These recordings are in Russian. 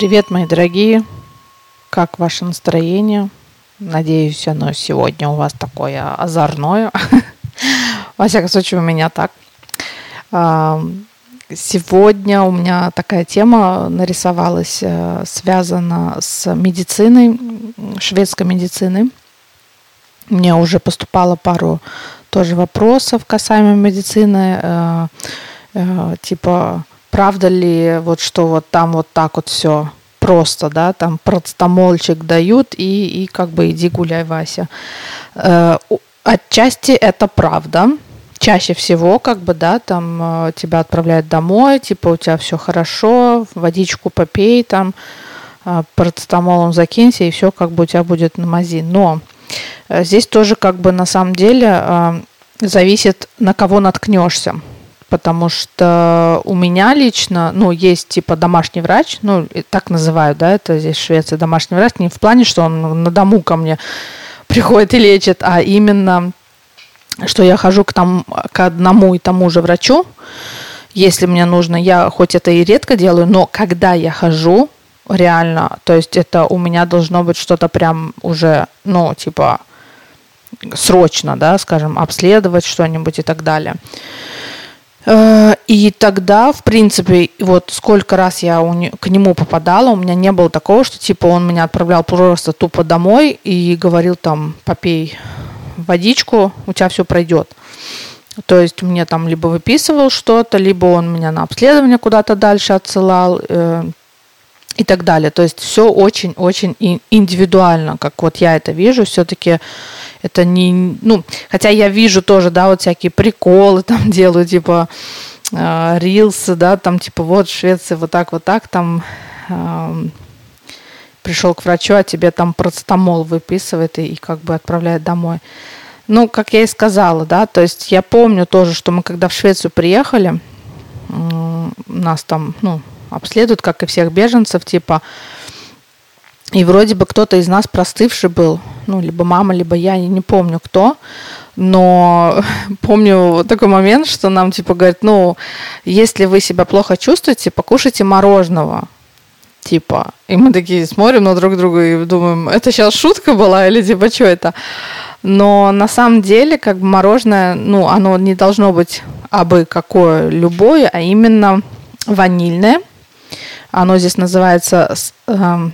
Привет, мои дорогие! Как ваше настроение? Надеюсь, оно сегодня у вас такое озорное. Во всяком случае, у меня так. Сегодня у меня такая тема нарисовалась, э, связана с медициной, шведской медициной. Мне уже поступало пару тоже вопросов касаемо медицины, э, э, типа правда ли вот что вот там вот так вот все просто, да, там процетамольчик дают и, и как бы иди гуляй, Вася. Э, отчасти это правда. Чаще всего, как бы, да, там э, тебя отправляют домой, типа у тебя все хорошо, водичку попей, там э, процетамолом закинься, и все как бы у тебя будет на мази. Но здесь тоже как бы на самом деле зависит, на кого наткнешься потому что у меня лично, ну, есть типа домашний врач, ну, так называют, да, это здесь в Швеции домашний врач, не в плане, что он на дому ко мне приходит и лечит, а именно, что я хожу к, там, к одному и тому же врачу, если мне нужно, я хоть это и редко делаю, но когда я хожу, реально, то есть это у меня должно быть что-то прям уже, ну, типа, срочно, да, скажем, обследовать что-нибудь и так далее. Э, и тогда, в принципе, вот сколько раз я к нему попадала, у меня не было такого, что типа он меня отправлял просто тупо домой и говорил там, попей водичку, у тебя все пройдет. То есть мне там либо выписывал что-то, либо он меня на обследование куда-то дальше отсылал э, и так далее. То есть все очень-очень индивидуально, как вот я это вижу. Все-таки это не, ну, хотя я вижу тоже, да, вот всякие приколы там делаю, типа э, рилсы, да, там типа вот в Швеции вот так, вот так, там э, пришел к врачу, а тебе там процетамол выписывает и, и как бы отправляет домой. Ну, как я и сказала, да, то есть я помню тоже, что мы когда в Швецию приехали, э, нас там, ну, обследуют, как и всех беженцев, типа, и вроде бы кто-то из нас простывший был, ну, либо мама, либо я, я не помню кто, но помню такой момент, что нам типа говорят, ну, если вы себя плохо чувствуете, покушайте мороженого. Типа, и мы такие смотрим на друг друга и думаем, это сейчас шутка была или типа что это? Но на самом деле, как бы мороженое, ну, оно не должно быть абы какое любое, а именно ванильное. Оно здесь называется эм,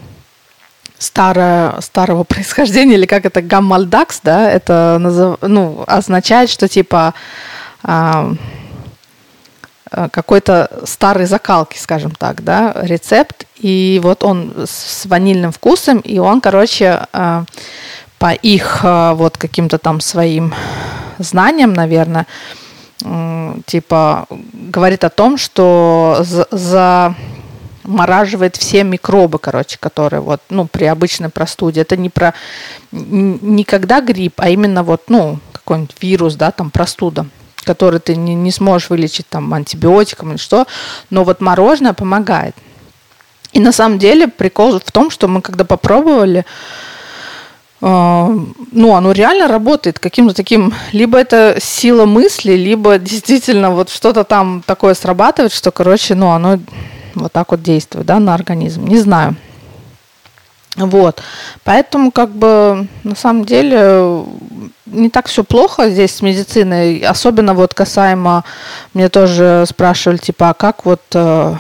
старое, старого происхождения, или как это, гаммальдакс, да, это назов, ну, означает, что типа а, а, какой-то старой закалки, скажем так, да, рецепт, и вот он с ванильным вкусом, и он, короче, а, по их а, вот каким-то там своим знаниям, наверное, типа говорит о том, что за, за мораживает все микробы, короче, которые вот, ну, при обычной простуде. Это не про, не когда грипп, а именно вот, ну, какой-нибудь вирус, да, там простуда который ты не, не сможешь вылечить там антибиотиком или что, но вот мороженое помогает. И на самом деле прикол в том, что мы когда попробовали, э, ну, оно реально работает каким-то таким, либо это сила мысли, либо действительно вот что-то там такое срабатывает, что, короче, ну, оно вот так вот действует, да, на организм. Не знаю. Вот. Поэтому, как бы, на самом деле, не так все плохо здесь с медициной. Особенно вот касаемо, мне тоже спрашивали, типа, а как вот э,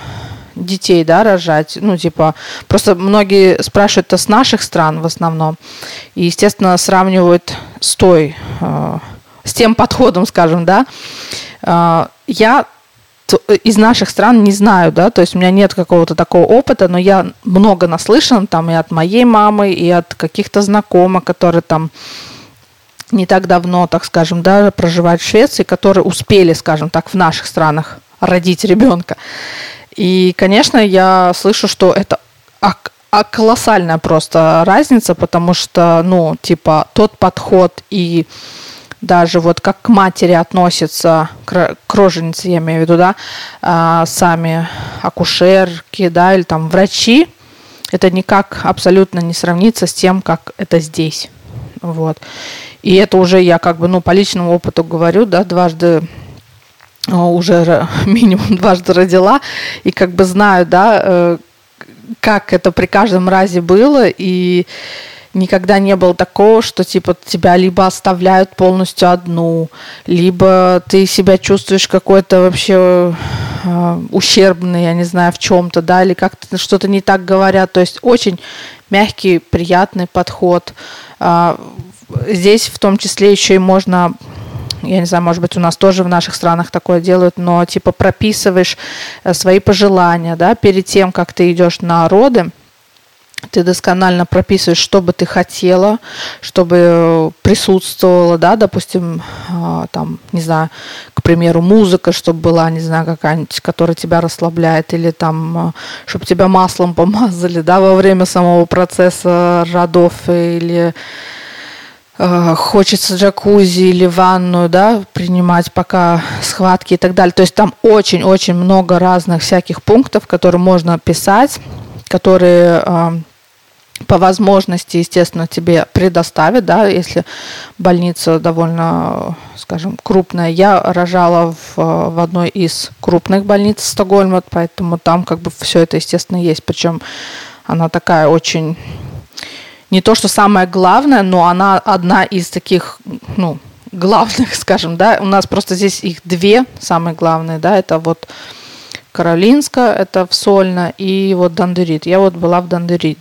детей, да, рожать? Ну, типа, просто многие спрашивают это с наших стран в основном. И, естественно, сравнивают с той, э, с тем подходом, скажем, да. Э, я из наших стран не знаю, да, то есть у меня нет какого-то такого опыта, но я много наслышан там и от моей мамы, и от каких-то знакомых, которые там не так давно, так скажем, да, проживают в Швеции, которые успели, скажем так, в наших странах родить ребенка. И, конечно, я слышу, что это а колоссальная просто разница, потому что, ну, типа, тот подход и даже вот как к матери относятся, к, роженице, я имею в виду, да, а, сами акушерки, да, или там врачи, это никак абсолютно не сравнится с тем, как это здесь. Вот. И это уже я как бы, ну, по личному опыту говорю, да, дважды а, уже минимум дважды родила, и как бы знаю, да, э, как это при каждом разе было, и никогда не было такого, что типа тебя либо оставляют полностью одну, либо ты себя чувствуешь какой-то вообще э, ущербный, я не знаю, в чем-то, да, или как-то что-то не так говорят. То есть очень мягкий, приятный подход. Э, здесь в том числе еще и можно я не знаю, может быть, у нас тоже в наших странах такое делают, но типа прописываешь э, свои пожелания, да, перед тем, как ты идешь на роды, ты досконально прописываешь, что бы ты хотела, чтобы присутствовала, да, допустим, а, там, не знаю, к примеру, музыка, чтобы была, не знаю, какая-нибудь, которая тебя расслабляет, или там, а, чтобы тебя маслом помазали, да, во время самого процесса родов, или хочется джакузи или ванную, да, принимать пока схватки и так далее. То есть там очень-очень много разных всяких пунктов, которые можно писать, которые э, по возможности, естественно, тебе предоставят, да, если больница довольно, скажем, крупная. Я рожала в, в одной из крупных больниц Стокгольма, поэтому там как бы все это, естественно, есть. Причем она такая очень не то, что самое главное, но она одна из таких, ну, главных, скажем, да. У нас просто здесь их две самые главные, да, это вот Каролинска, это в Сольно, и вот Дандерит. Я вот была в Дандерит.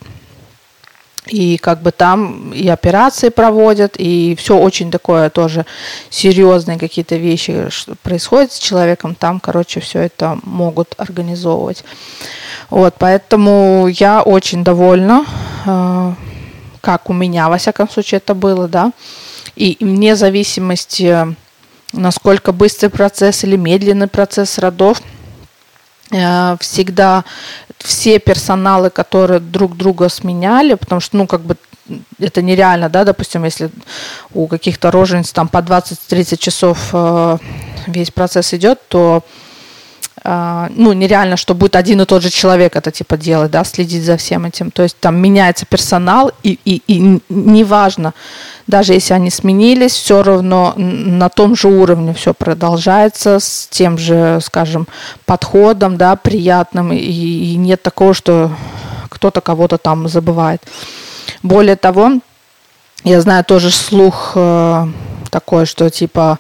И как бы там и операции проводят, и все очень такое тоже серьезные какие-то вещи происходят с человеком. Там, короче, все это могут организовывать. Вот, поэтому я очень довольна, э, как у меня, во всяком случае, это было, да. И вне зависимости, насколько быстрый процесс или медленный процесс родов – всегда все персоналы, которые друг друга сменяли, потому что, ну, как бы это нереально, да, допустим, если у каких-то рожениц там по 20-30 часов э, весь процесс идет, то ну, нереально, что будет один и тот же человек это типа делать, да, следить за всем этим. То есть там меняется персонал, и, и, и неважно, даже если они сменились, все равно на том же уровне все продолжается с тем же, скажем, подходом, да, приятным, и, и нет такого, что кто-то кого-то там забывает. Более того, я знаю тоже слух э, такой, что типа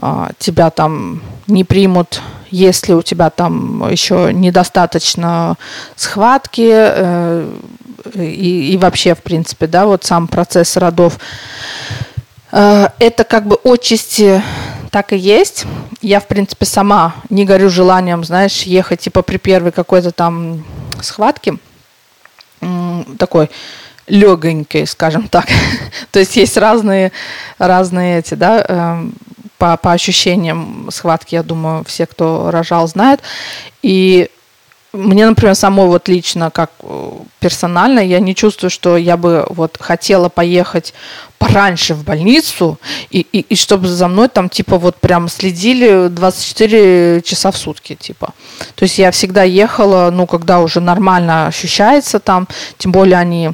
э, тебя там не примут если у тебя там еще недостаточно схватки э, и, и вообще, в принципе, да, вот сам процесс родов, э, это как бы отчасти так и есть. Я, в принципе, сама не горю желанием, знаешь, ехать типа при первой какой-то там схватке такой легонькой, скажем так. То есть есть разные, разные эти, да, эм, по, по ощущениям схватки, я думаю, все, кто рожал, знают. И мне, например, самой вот лично, как э, персонально, я не чувствую, что я бы вот хотела поехать пораньше в больницу, и, и, и чтобы за мной там типа вот прям следили 24 часа в сутки, типа. То есть я всегда ехала, ну, когда уже нормально ощущается там, тем более они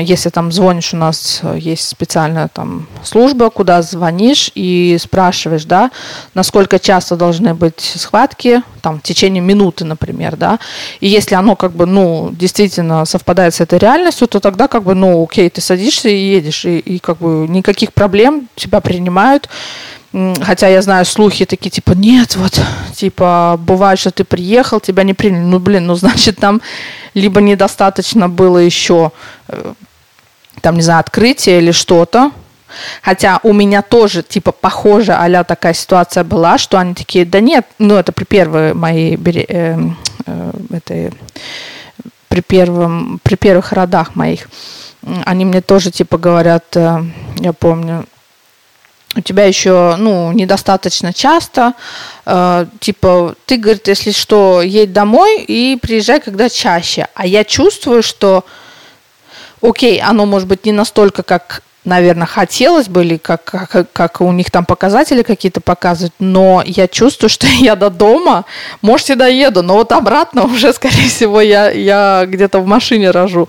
если там звонишь, у нас э, есть специальная там служба, куда звонишь и спрашиваешь, да, насколько часто должны быть схватки, там, в течение минуты, например, да, и если оно как бы, ну, действительно совпадает с этой реальностью, то тогда как бы, ну, окей, ты садишься и едешь, и, и как бы никаких проблем тебя принимают, Хотя я знаю слухи такие, типа, нет, вот, типа, бывает, что ты приехал, тебя не приняли. Ну, блин, ну, значит, там либо недостаточно было еще, э, там, не знаю, открытия или что-то. Хотя у меня тоже, типа, похоже, а такая ситуация была, что они такие, да нет, ну, это при первой моей, э, э, этой, при, первом, при первых родах моих. Они мне тоже, типа, говорят, э, я помню, у тебя еще, ну, недостаточно часто, э, типа, ты, говорит, если что, едь домой и приезжай когда чаще. А я чувствую, что, окей, оно может быть не настолько, как, наверное, хотелось бы, или как, как, как у них там показатели какие-то показывают, но я чувствую, что я до дома, может, и доеду, но вот обратно уже, скорее всего, я, я где-то в машине рожу.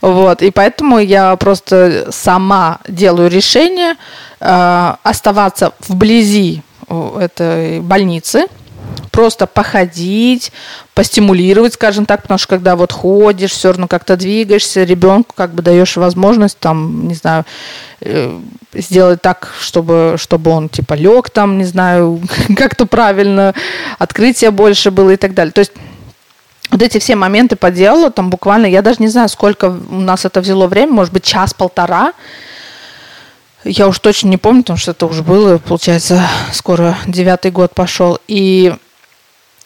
Вот, и поэтому я просто сама делаю решение, Э, оставаться вблизи этой больницы, просто походить, постимулировать, скажем так, потому что когда вот ходишь, все равно как-то двигаешься, ребенку как бы даешь возможность там, не знаю, э, сделать так, чтобы, чтобы он типа лег там, не знаю, как-то правильно, открытие больше было и так далее. То есть вот эти все моменты по делу, там буквально, я даже не знаю, сколько у нас это взяло время, может быть, час-полтора, я уж точно не помню, потому что это уже было, получается, скоро девятый год пошел. И,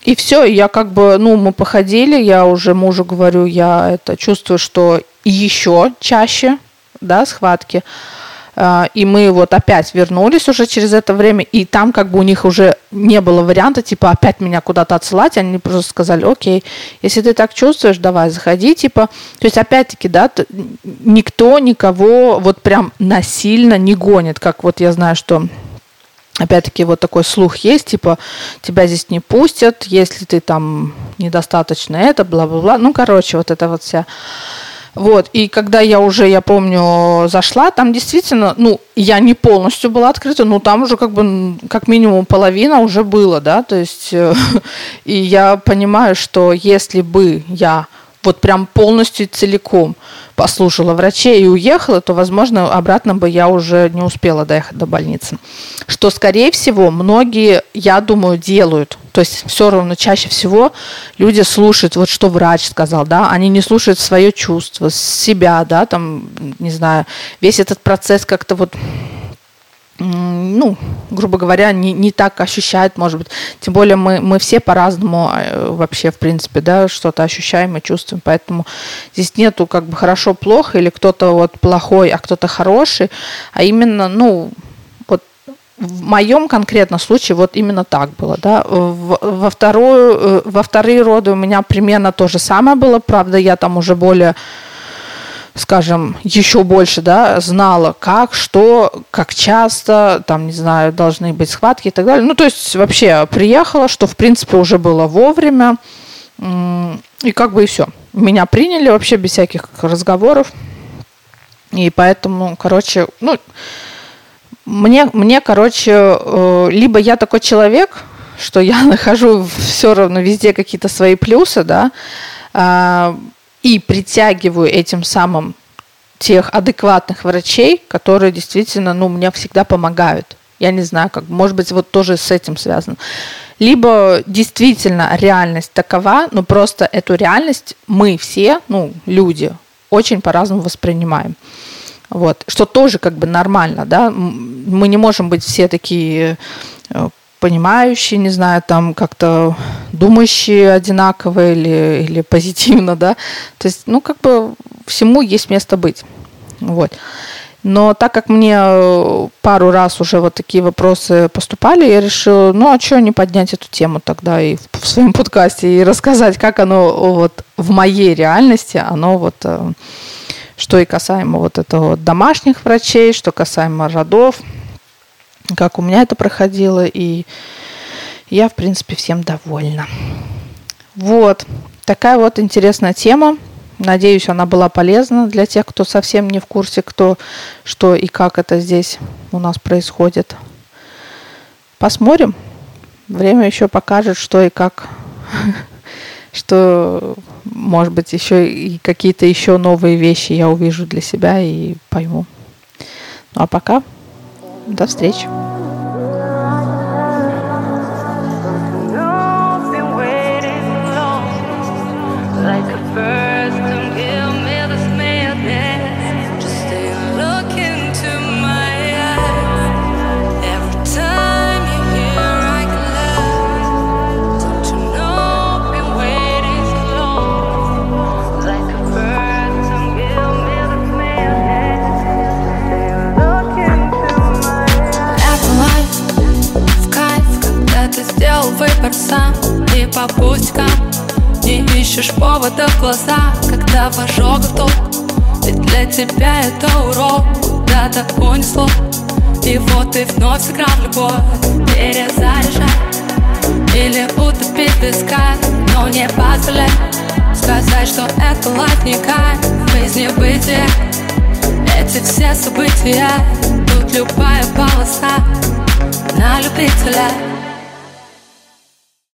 и все, я как бы, ну, мы походили, я уже мужу говорю, я это чувствую, что еще чаще, да, схватки. А, и мы вот опять вернулись уже через это время, и там как бы у них уже не было варианта, типа, опять меня куда-то отсылать, они просто сказали, окей, если ты так чувствуешь, давай, заходи, типа, то есть опять-таки, да, никто никого вот прям насильно не гонит, как вот я знаю, что опять-таки вот такой слух есть, типа, тебя здесь не пустят, если ты там недостаточно это, бла-бла-бла, ну, короче, вот это вот вся. Вот, и когда я уже, я помню, зашла, там действительно, ну, я не полностью была открыта, но там уже как бы, как минимум половина уже было, да, то есть, э, и я понимаю, что если бы я вот прям полностью целиком послушала врачей и уехала, то, возможно, обратно бы я уже не успела доехать до больницы. Что, скорее всего, многие, я думаю, делают. То есть все равно чаще всего люди слушают, вот что врач сказал, да, они не слушают свое чувство, себя, да, там, не знаю, весь этот процесс как-то вот ну, грубо говоря, не, не так ощущает, может быть. Тем более мы, мы все по-разному э, вообще, в принципе, да, что-то ощущаем и чувствуем. Поэтому здесь нету как бы хорошо-плохо или кто-то вот плохой, а кто-то хороший, а именно, ну, вот в моем конкретном случае вот именно так было, да. Во, вторую, э, во вторые роды у меня примерно то же самое было, правда, я там уже более скажем, еще больше, да, знала, как, что, как часто, там, не знаю, должны быть схватки и так далее. Ну, то есть вообще приехала, что, в принципе, уже было вовремя, и как бы и все. Меня приняли вообще без всяких разговоров, и поэтому, короче, ну, мне, мне, короче, э, либо я такой человек, что я нахожу все равно везде какие-то свои плюсы, да, а, и притягиваю этим самым тех адекватных врачей, которые действительно, ну, мне всегда помогают. Я не знаю, как, может быть, вот тоже с этим связано. Либо действительно реальность такова, но просто эту реальность мы все, ну, люди, очень по-разному воспринимаем. Вот, что тоже как бы нормально, да, мы не можем быть все такие э, понимающие, не знаю, там как-то думающие одинаково или, или позитивно, да. То есть, ну, как бы всему есть место быть. Вот. Но так как мне э, пару раз уже вот такие вопросы поступали, я решила, ну а что не поднять эту тему тогда и в, в своем подкасте и рассказать, как оно вот в моей реальности, оно вот, э, что и касаемо вот этого домашних врачей, что касаемо родов, как у меня это проходило, и я, в принципе, всем довольна. Вот, такая вот интересная тема. Надеюсь, она была полезна для тех, кто совсем не в курсе, кто, что и как это здесь у нас происходит. Посмотрим. Время еще покажет, что и как, что, может быть, еще и какие-то еще новые вещи я увижу для себя и пойму. Ну а пока до встречи. Ищешь повода в глаза Когда в ожогах толк Ведь для тебя это урок Куда-то понесло. И вот ты вновь сыграл в любовь Перезаряжай Или утопить песка Но не позволяй. Сказать, что это кайф Жизнь не бытие Эти все события Тут любая полоса На любителя